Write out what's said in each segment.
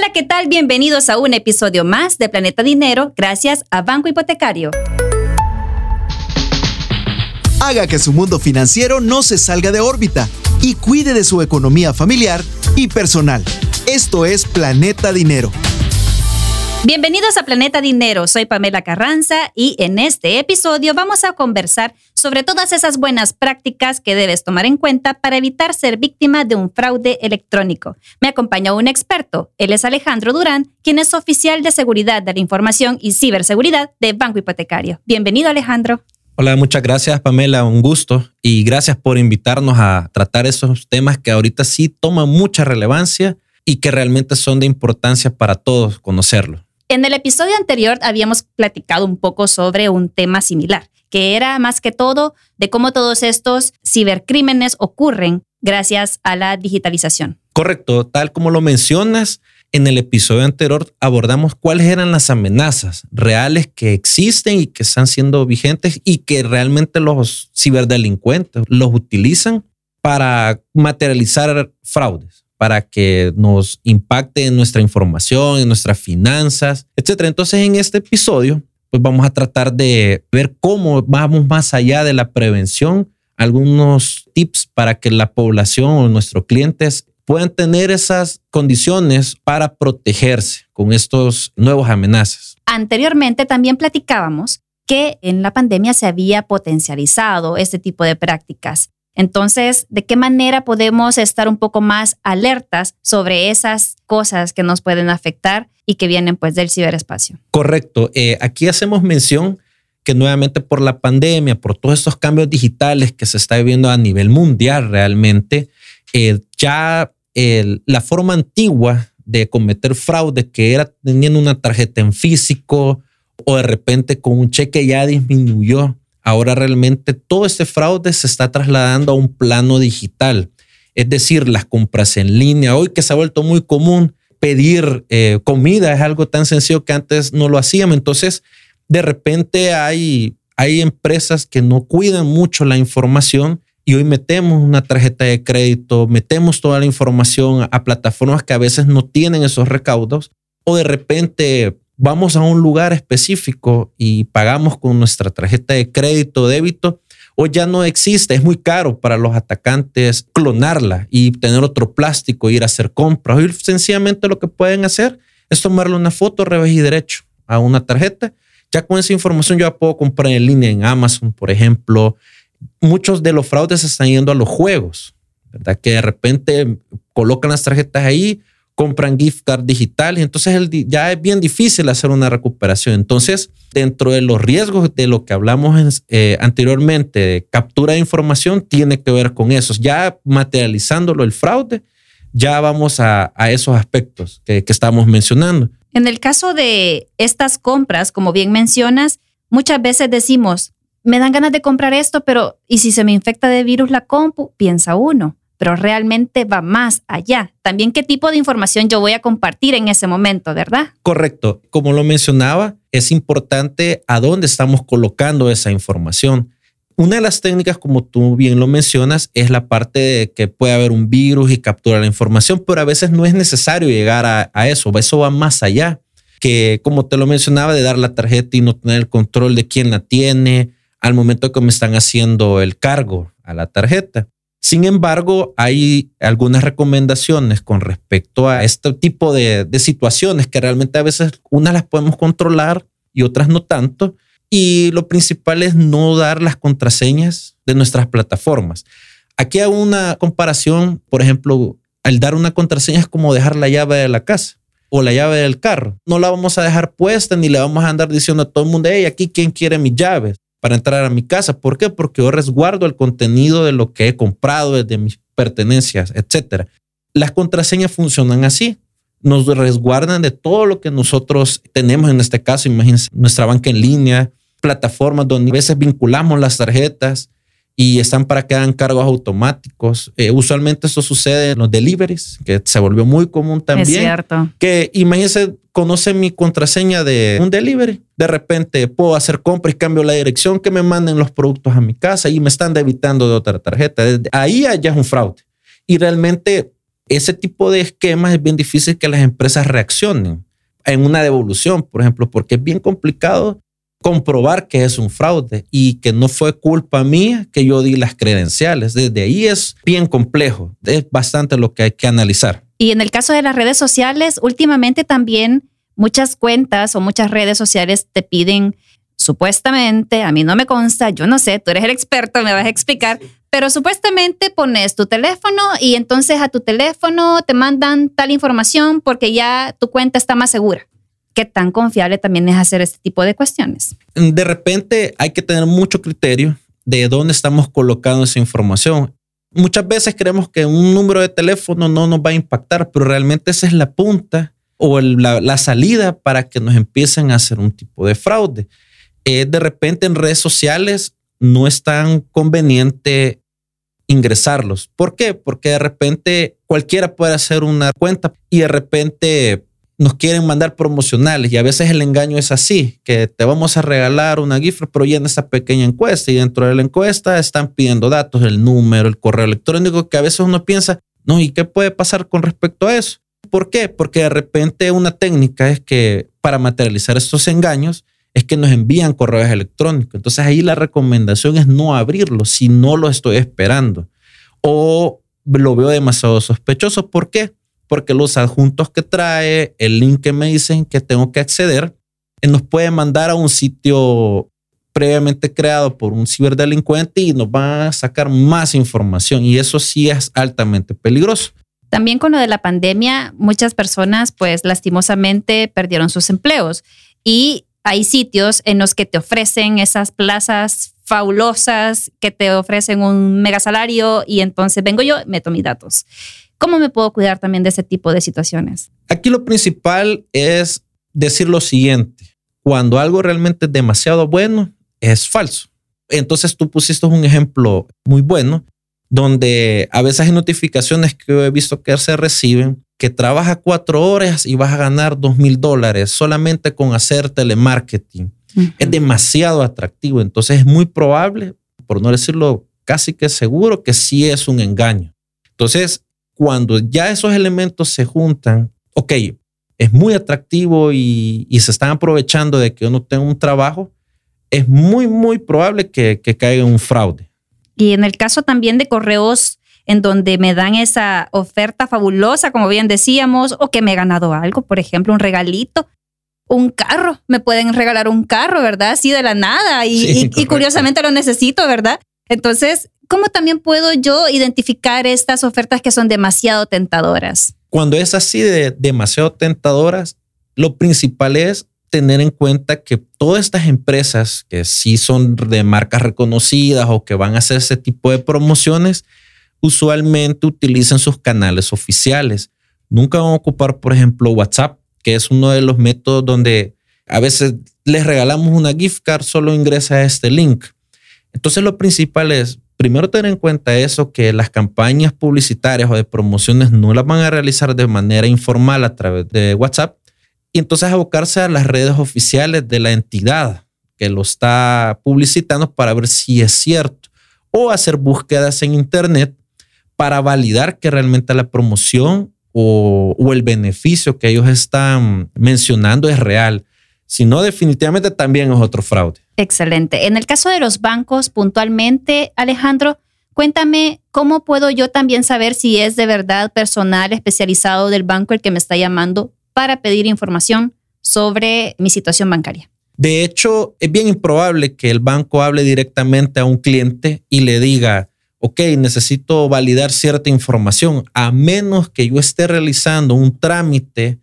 Hola, ¿qué tal? Bienvenidos a un episodio más de Planeta Dinero gracias a Banco Hipotecario. Haga que su mundo financiero no se salga de órbita y cuide de su economía familiar y personal. Esto es Planeta Dinero. Bienvenidos a Planeta Dinero, soy Pamela Carranza y en este episodio vamos a conversar sobre todas esas buenas prácticas que debes tomar en cuenta para evitar ser víctima de un fraude electrónico. Me acompaña un experto, él es Alejandro Durán, quien es oficial de seguridad de la información y ciberseguridad de Banco Hipotecario. Bienvenido Alejandro. Hola, muchas gracias Pamela, un gusto y gracias por invitarnos a tratar esos temas que ahorita sí toman mucha relevancia y que realmente son de importancia para todos conocerlos. En el episodio anterior habíamos platicado un poco sobre un tema similar, que era más que todo de cómo todos estos cibercrímenes ocurren gracias a la digitalización. Correcto, tal como lo mencionas, en el episodio anterior abordamos cuáles eran las amenazas reales que existen y que están siendo vigentes y que realmente los ciberdelincuentes los utilizan para materializar fraudes para que nos impacte en nuestra información, en nuestras finanzas, etc. Entonces, en este episodio, pues vamos a tratar de ver cómo vamos más allá de la prevención, algunos tips para que la población o nuestros clientes puedan tener esas condiciones para protegerse con estos nuevos amenazas. Anteriormente también platicábamos que en la pandemia se había potencializado este tipo de prácticas entonces, ¿de qué manera podemos estar un poco más alertas sobre esas cosas que nos pueden afectar y que vienen pues del ciberespacio? Correcto. Eh, aquí hacemos mención que nuevamente por la pandemia, por todos estos cambios digitales que se está viviendo a nivel mundial realmente, eh, ya la forma antigua de cometer fraude, que era teniendo una tarjeta en físico o de repente con un cheque ya disminuyó Ahora realmente todo este fraude se está trasladando a un plano digital. Es decir, las compras en línea, hoy que se ha vuelto muy común pedir eh, comida, es algo tan sencillo que antes no lo hacíamos. Entonces, de repente hay, hay empresas que no cuidan mucho la información y hoy metemos una tarjeta de crédito, metemos toda la información a plataformas que a veces no tienen esos recaudos o de repente vamos a un lugar específico y pagamos con nuestra tarjeta de crédito o débito, o ya no existe, es muy caro para los atacantes clonarla y tener otro plástico, ir a hacer compras. Hoy sencillamente lo que pueden hacer es tomarle una foto revés y derecho a una tarjeta. Ya con esa información yo puedo comprar en línea en Amazon, por ejemplo. Muchos de los fraudes están yendo a los juegos, ¿verdad? Que de repente colocan las tarjetas ahí, compran gift card digital y entonces ya es bien difícil hacer una recuperación. Entonces, dentro de los riesgos de lo que hablamos eh, anteriormente, de captura de información, tiene que ver con eso. Ya materializándolo el fraude, ya vamos a, esos aspectos que, que estamos mencionando. En el caso de estas compras, como bien mencionas, muchas veces decimos, me dan ganas de comprar esto, pero ¿y si se me infecta de virus la compu? Piensa uno pero realmente va más allá. También qué tipo de información yo voy a compartir en ese momento, ¿verdad? Correcto. Como lo mencionaba, es importante a dónde estamos colocando esa información. Una de las técnicas, como tú bien lo mencionas, es la parte de que puede haber un virus y capturar la información, pero a veces no es necesario llegar a, a eso. Eso va más allá, que como te lo mencionaba, de dar la tarjeta y no tener el control de quién la tiene al momento que me están haciendo el cargo a la tarjeta. Sin embargo, hay algunas recomendaciones con respecto a este tipo de, situaciones que realmente a veces unas las podemos controlar y otras no tanto. Y lo principal es no dar las contraseñas de nuestras plataformas. Aquí hago una comparación, por ejemplo, al dar una contraseña es como dejar la llave de la casa o la llave del carro. No la vamos a dejar puesta ni le vamos a andar diciendo a todo el mundo, hey, aquí quién quiere mis llaves para entrar a mi casa. ¿Por qué? Porque yo resguardo el contenido de lo que he comprado, de mis pertenencias, etc. Las contraseñas funcionan así. Nos resguardan de todo lo que nosotros tenemos, en este caso, imagínense, nuestra banca en línea, plataformas donde a veces vinculamos las tarjetas, y están para que hagan cargos automáticos. Eh, usualmente eso sucede en los deliveries, que se volvió muy común también. Es cierto. Que imagínense, conoce mi contraseña de un delivery. De repente puedo hacer compras y cambio la dirección que me manden los productos a mi casa y me están debitando de otra tarjeta. Ahí ya es un fraude. Y realmente ese tipo de esquemas es bien difícil que las empresas reaccionen en una devolución, por ejemplo, porque es bien complicado comprobar que es un fraude y que no fue culpa mía que yo di las credenciales. Desde ahí es bien complejo, es bastante lo que hay que analizar. Y en el caso de las redes sociales, últimamente también muchas cuentas o muchas redes sociales te piden, supuestamente, a mí no me consta, yo no sé, tú eres el experto, me vas a explicar, pero supuestamente pones tu teléfono y entonces a tu teléfono te mandan tal información porque ya tu cuenta está más segura. ¿Qué tan confiable también es hacer este tipo de cuestiones? De repente hay que tener mucho criterio de dónde estamos colocando esa información. Muchas veces creemos que un número de teléfono no nos va a impactar, pero realmente esa es la punta o la, salida para que nos empiecen a hacer un tipo de fraude. Eh, de repente en redes sociales no es tan conveniente ingresarlos. ¿Por qué? Porque de repente cualquiera puede hacer una cuenta y de repente nos quieren mandar promocionales y a veces el engaño es así, que te vamos a regalar una gift, pero llena esta pequeña encuesta y dentro de la encuesta están pidiendo datos, el número, el correo electrónico, que a veces uno piensa, no, ¿y qué puede pasar con respecto a eso? ¿Por qué? Porque de repente una técnica es que para materializar estos engaños es que nos envían correos electrónicos. Entonces ahí la recomendación es no abrirlo si no lo estoy esperando o lo veo demasiado sospechoso. ¿Por qué? Porque los adjuntos que trae, el link que me dicen que tengo que acceder, eh, nos puede mandar a un sitio previamente creado por un ciberdelincuente y nos va a sacar más información y eso sí es altamente peligroso. También con lo de la pandemia, muchas personas pues lastimosamente perdieron sus empleos y hay sitios en los que te ofrecen esas plazas fabulosas, que te ofrecen un mega salario y entonces vengo yo, meto mis datos. ¿Cómo me puedo cuidar también de ese tipo de situaciones? Aquí lo principal es decir lo siguiente. Cuando algo realmente es demasiado bueno, es falso. Entonces tú pusiste un ejemplo muy bueno donde a veces hay notificaciones que yo he visto que se reciben que trabaja cuatro horas y vas a ganar dos mil dólares solamente con hacer telemarketing. Es demasiado atractivo. Entonces es muy probable, por no decirlo casi que seguro, que sí es un engaño. Entonces, cuando ya esos elementos se juntan, ok, es muy atractivo y, se están aprovechando de que uno tenga un trabajo, es muy, muy probable que, que caiga un fraude. Y en el caso también de correos en donde me dan esa oferta fabulosa, como bien decíamos, o que me he ganado algo, por ejemplo, un regalito, un carro, me pueden regalar un carro, ¿verdad? Así de la nada y, y curiosamente lo necesito, ¿verdad? Entonces, ¿cómo también puedo yo identificar estas ofertas que son demasiado tentadoras? Cuando es así de demasiado tentadoras, lo principal es tener en cuenta que todas estas empresas que sí son de marcas reconocidas o que van a hacer ese tipo de promociones, usualmente utilizan sus canales oficiales. Nunca van a ocupar, por ejemplo, WhatsApp, que es uno de los métodos donde a veces les regalamos una gift card, solo ingresa a este link. Entonces lo principal es primero tener en cuenta eso, que las campañas publicitarias o de promociones no las van a realizar de manera informal a través de WhatsApp y entonces abocarse a las redes oficiales de la entidad que lo está publicitando para ver si es cierto o hacer búsquedas en Internet para validar que realmente la promoción o, o el beneficio que ellos están mencionando es real. Si no, definitivamente también es otro fraude. Excelente. En el caso de los bancos, puntualmente, Alejandro, cuéntame cómo puedo yo también saber si es de verdad personal especializado del banco el que me está llamando para pedir información sobre mi situación bancaria. De hecho, es bien improbable que el banco hable directamente a un cliente y le diga, ok, necesito validar cierta información, a menos que yo esté realizando un trámite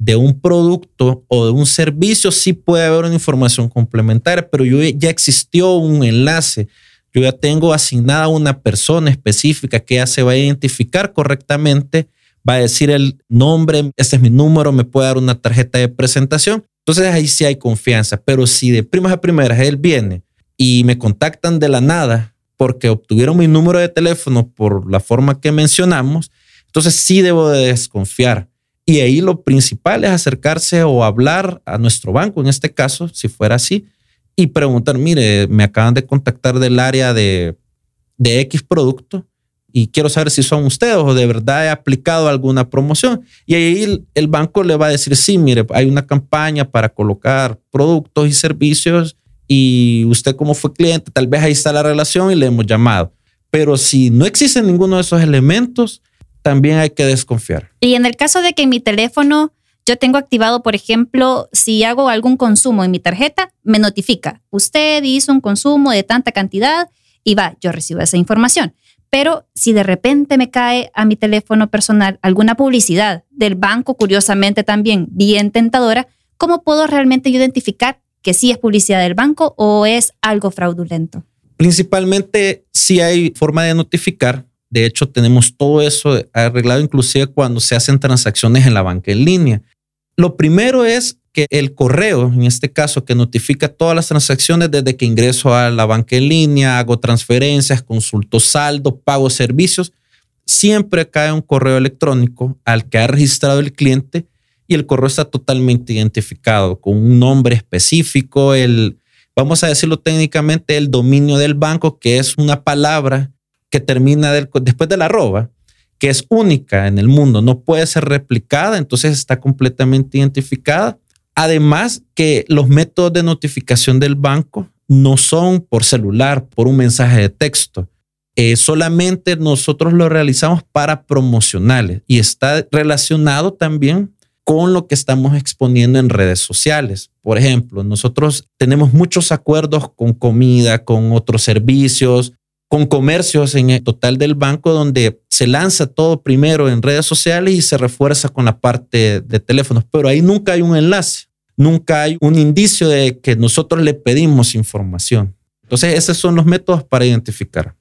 de un producto o de un servicio, sí puede haber una información complementaria, pero yo, ya existió un enlace. Yo ya tengo asignada una persona específica que ya se va a identificar correctamente, va a decir el nombre, este es mi número, me puede dar una tarjeta de presentación. Entonces ahí sí hay confianza, pero si de primas a primeras él viene y me contactan de la nada porque obtuvieron mi número de teléfono por la forma que mencionamos, entonces sí debo de desconfiar. Y ahí lo principal es acercarse o hablar a nuestro banco, en este caso, si fuera así, y preguntar, mire, me acaban de contactar del área de, de X producto, y quiero saber si son ustedes o de verdad he aplicado alguna promoción. Y ahí el, banco le va a decir, sí, mire, hay una campaña para colocar productos y servicios y usted como fue cliente, tal vez ahí está la relación y le hemos llamado. Pero si no existe ninguno de esos elementos, también hay que desconfiar. Y en el caso de que en mi teléfono yo tengo activado, por ejemplo, si hago algún consumo en mi tarjeta, me notifica, usted hizo un consumo de tanta cantidad y va, yo recibo esa información. Pero si de repente me cae a mi teléfono personal alguna publicidad del banco, curiosamente también bien tentadora, ¿cómo puedo realmente identificar que sí es publicidad del banco o es algo fraudulento? Principalmente si hay forma de notificar. De hecho, tenemos todo eso arreglado inclusive cuando se hacen transacciones en la banca en línea. Lo primero es que el correo, en este caso, que notifica todas las transacciones desde que ingreso a la banca en línea, hago transferencias, consulto saldo, pago servicios, siempre cae un correo electrónico al que ha registrado el cliente y el correo está totalmente identificado con un nombre específico, el, vamos a decirlo técnicamente, el dominio del banco, que es una palabra que termina después de la arroba, que es única en el mundo, no puede ser replicada, entonces está completamente identificada Además que los métodos de notificación del banco no son por celular, por un mensaje de texto. Eh, solamente nosotros lo realizamos para promocionales y está relacionado también con lo que estamos exponiendo en redes sociales. Por ejemplo, nosotros tenemos muchos acuerdos con comida, con otros servicios, con comercios en el total del banco donde se lanza todo primero en redes sociales y se refuerza con la parte de teléfonos, pero ahí nunca hay un enlace nunca hay un indicio de que nosotros le pedimos información. Entonces, esos son los métodos para identificar.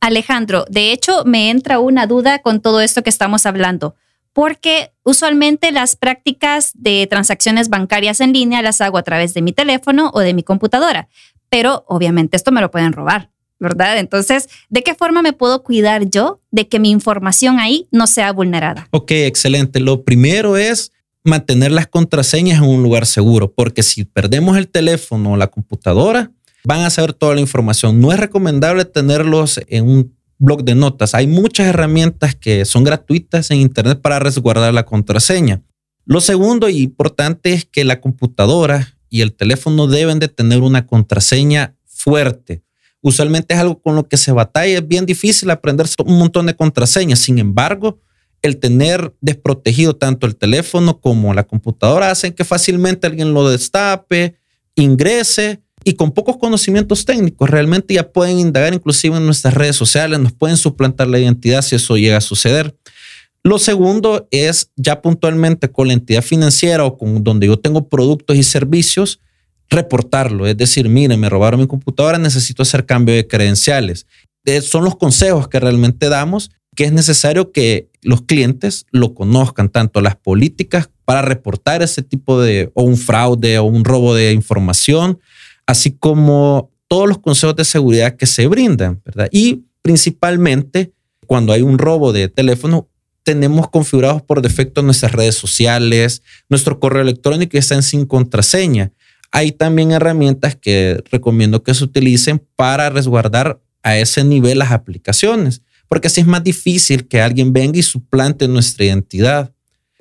Alejandro, de hecho, me entra una duda con todo esto que estamos hablando, porque usualmente las prácticas de transacciones bancarias en línea las hago a través de mi teléfono o de mi computadora, pero obviamente esto me lo pueden robar. ¿Verdad? Entonces, ¿de qué forma me puedo cuidar yo de que mi información ahí no sea vulnerada? Ok, excelente. Lo primero es mantener las contraseñas en un lugar seguro, porque si perdemos el teléfono o la computadora, van a saber toda la información. No es recomendable tenerlos en un blog de notas. Hay muchas herramientas que son gratuitas en Internet para resguardar la contraseña. Lo segundo y importante es que la computadora y el teléfono deben de tener una contraseña fuerte. Usualmente es algo con lo que se batalla. Es bien difícil aprenderse un montón de contraseñas. Sin embargo, el tener desprotegido tanto el teléfono como la computadora hacen que fácilmente alguien lo destape, ingrese y con pocos conocimientos técnicos realmente ya pueden indagar inclusive en nuestras redes sociales, nos pueden suplantar la identidad si eso llega a suceder. Lo segundo es ya puntualmente con la entidad financiera o con donde yo tengo productos y servicios, reportarlo. Es decir, mire, me robaron mi computadora, necesito hacer cambio de credenciales. son los consejos que realmente damos que es necesario que los clientes lo conozcan, tanto las políticas para reportar ese tipo de, o un fraude o un robo de información, así como todos los consejos de seguridad que se brindan, ¿verdad? Y principalmente cuando hay un robo de teléfono, tenemos configurados por defecto nuestras redes sociales, nuestro correo electrónico está en sin contraseña. Hay también herramientas que recomiendo que se utilicen para resguardar a ese nivel las aplicaciones porque así es más difícil que alguien venga y suplante nuestra identidad.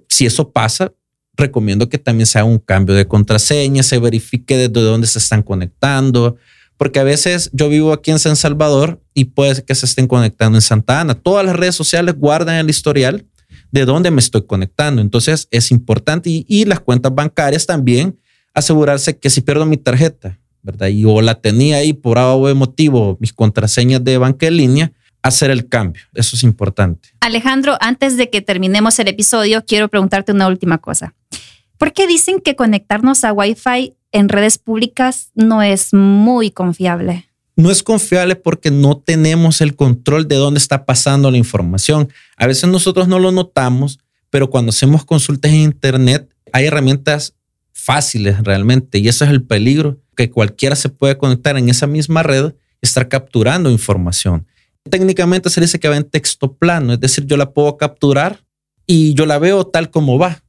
Si eso pasa, recomiendo que también se haga un cambio de contraseña, se verifique desde dónde se están conectando, porque a veces yo vivo aquí en San Salvador y puede que se estén conectando en Santa Ana. Todas las redes sociales guardan el historial de dónde me estoy conectando. Entonces es importante y, las cuentas bancarias también asegurarse que si pierdo mi tarjeta, ¿verdad? Y o la tenía ahí por algún motivo, mis contraseñas de banca en línea, hacer el cambio. Eso es importante. Alejandro, antes de que terminemos el episodio, quiero preguntarte una última cosa. ¿Por qué dicen que conectarnos a Wi-Fi en redes públicas no es muy confiable? No es confiable porque no tenemos el control de dónde está pasando la información. A veces nosotros no lo notamos, pero cuando hacemos consultas en Internet hay herramientas fáciles realmente y ese es el peligro, que cualquiera se puede conectar en esa misma red estar capturando información técnicamente se dice que va en texto plano, es decir, yo la puedo capturar y yo la veo tal como va.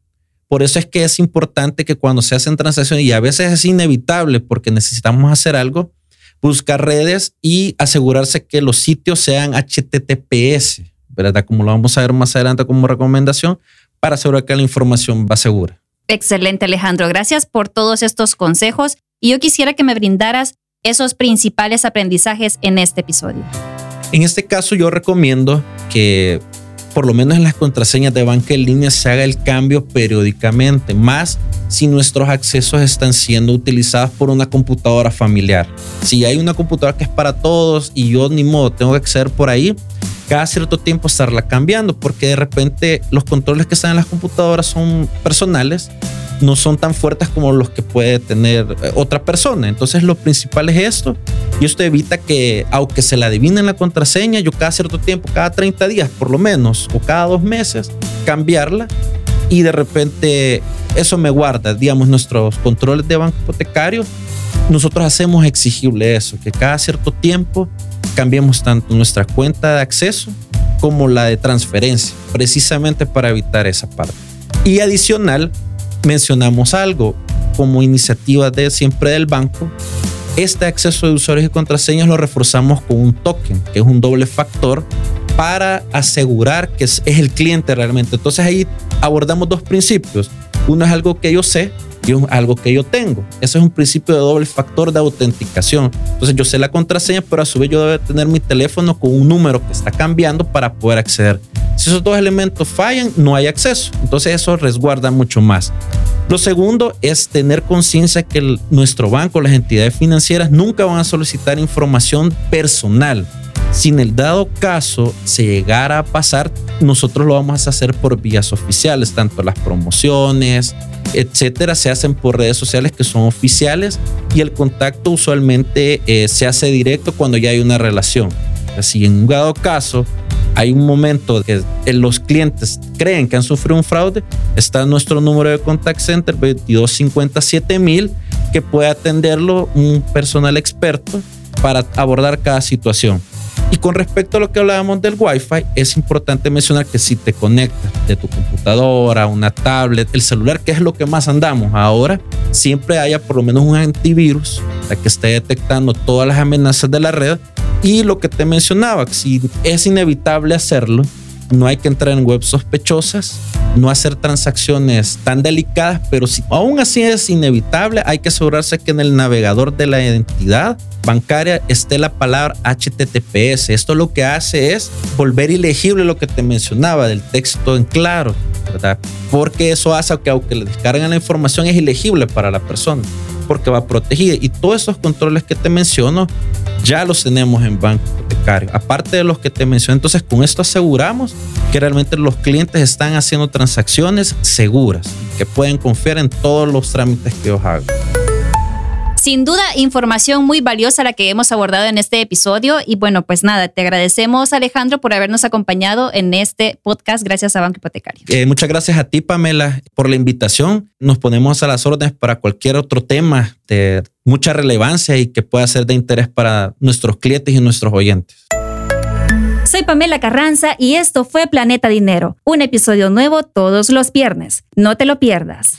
Por eso es que es importante que cuando se hacen transacciones, y a veces es inevitable porque necesitamos hacer algo, buscar redes y asegurarse que los sitios sean HTTPS, ¿verdad? Como lo vamos a ver más adelante como recomendación, para asegurar que la información va segura. Excelente, Alejandro. Gracias por todos estos consejos. Y yo quisiera que me brindaras esos principales aprendizajes en este episodio. En este caso, yo recomiendo que por lo menos en las contraseñas de banca en línea se haga el cambio periódicamente, más si nuestros accesos están siendo utilizados por una computadora familiar. Si hay una computadora que es para todos y yo ni modo tengo que acceder por ahí, cada cierto tiempo estarla cambiando, porque de repente los controles que están en las computadoras son personales no son tan fuertes como los que puede tener eh, otra persona. Entonces lo principal es esto. Y esto evita que, aunque se la adivinen la contraseña, yo cada cierto tiempo, cada 30 días por lo menos, o cada dos meses, cambiarla. Y de repente eso me guarda, digamos, nuestros controles de banco hipotecario. Nosotros hacemos exigible eso, que cada cierto tiempo cambiemos tanto nuestra cuenta de acceso como la de transferencia, precisamente para evitar esa parte. Y adicional, mencionamos algo como iniciativa de siempre del banco. Este acceso de usuarios y contraseñas lo reforzamos con un token, que es un doble factor para asegurar que es, el cliente realmente. Entonces ahí abordamos dos principios. Uno es algo que yo sé y es algo que yo tengo. Ese es un principio de doble factor de autenticación. Entonces yo sé la contraseña, pero a su vez yo debo tener mi teléfono con un número que está cambiando para poder acceder. Si esos dos elementos fallan, no hay acceso. Entonces eso resguarda mucho más. Lo segundo es tener conciencia que nuestro banco, las entidades financieras nunca van a solicitar información personal. Si en el dado caso se llegara a pasar, nosotros lo vamos a hacer por vías oficiales, tanto las promociones, etcétera, se hacen por redes sociales que son oficiales y el contacto usualmente eh, se hace directo cuando ya hay una relación. Si en un dado caso hay un momento que los clientes creen que han sufrido un fraude, está nuestro número de contact center 2257 mil que puede atenderlo un personal experto para abordar cada situación. Y con respecto a lo que hablábamos del Wi-Fi, es importante mencionar que si te conectas de tu computadora, una tablet, el celular, que es lo que más andamos ahora, siempre haya por lo menos un antivirus que esté detectando todas las amenazas de la red. Y lo que te mencionaba, si es inevitable hacerlo, no hay que entrar en webs sospechosas, no hacer transacciones tan delicadas, pero si aún así es inevitable, hay que asegurarse que en el navegador de la identidad bancaria esté la palabra HTTPS. Esto lo que hace es volver ilegible lo que te mencionaba del texto en claro, ¿verdad? Porque eso hace que aunque le descarguen la información es ilegible para la persona porque va protegida. Y todos esos controles que te menciono ya los tenemos en banco hipotecario. Aparte de los que te mencioné, entonces con esto aseguramos que realmente los clientes están haciendo transacciones seguras, que pueden confiar en todos los trámites que os hagan. Sin duda, información muy valiosa la que hemos abordado en este episodio. Y bueno, pues nada, te agradecemos, Alejandro, por habernos acompañado en este podcast gracias a Banco Hipotecario. Eh, muchas gracias a ti, Pamela, por la invitación. Nos ponemos a las órdenes para cualquier otro tema de mucha relevancia y que pueda ser de interés para nuestros clientes y nuestros oyentes. Soy Pamela Carranza y esto fue Planeta Dinero, un episodio nuevo todos los viernes. No te lo pierdas.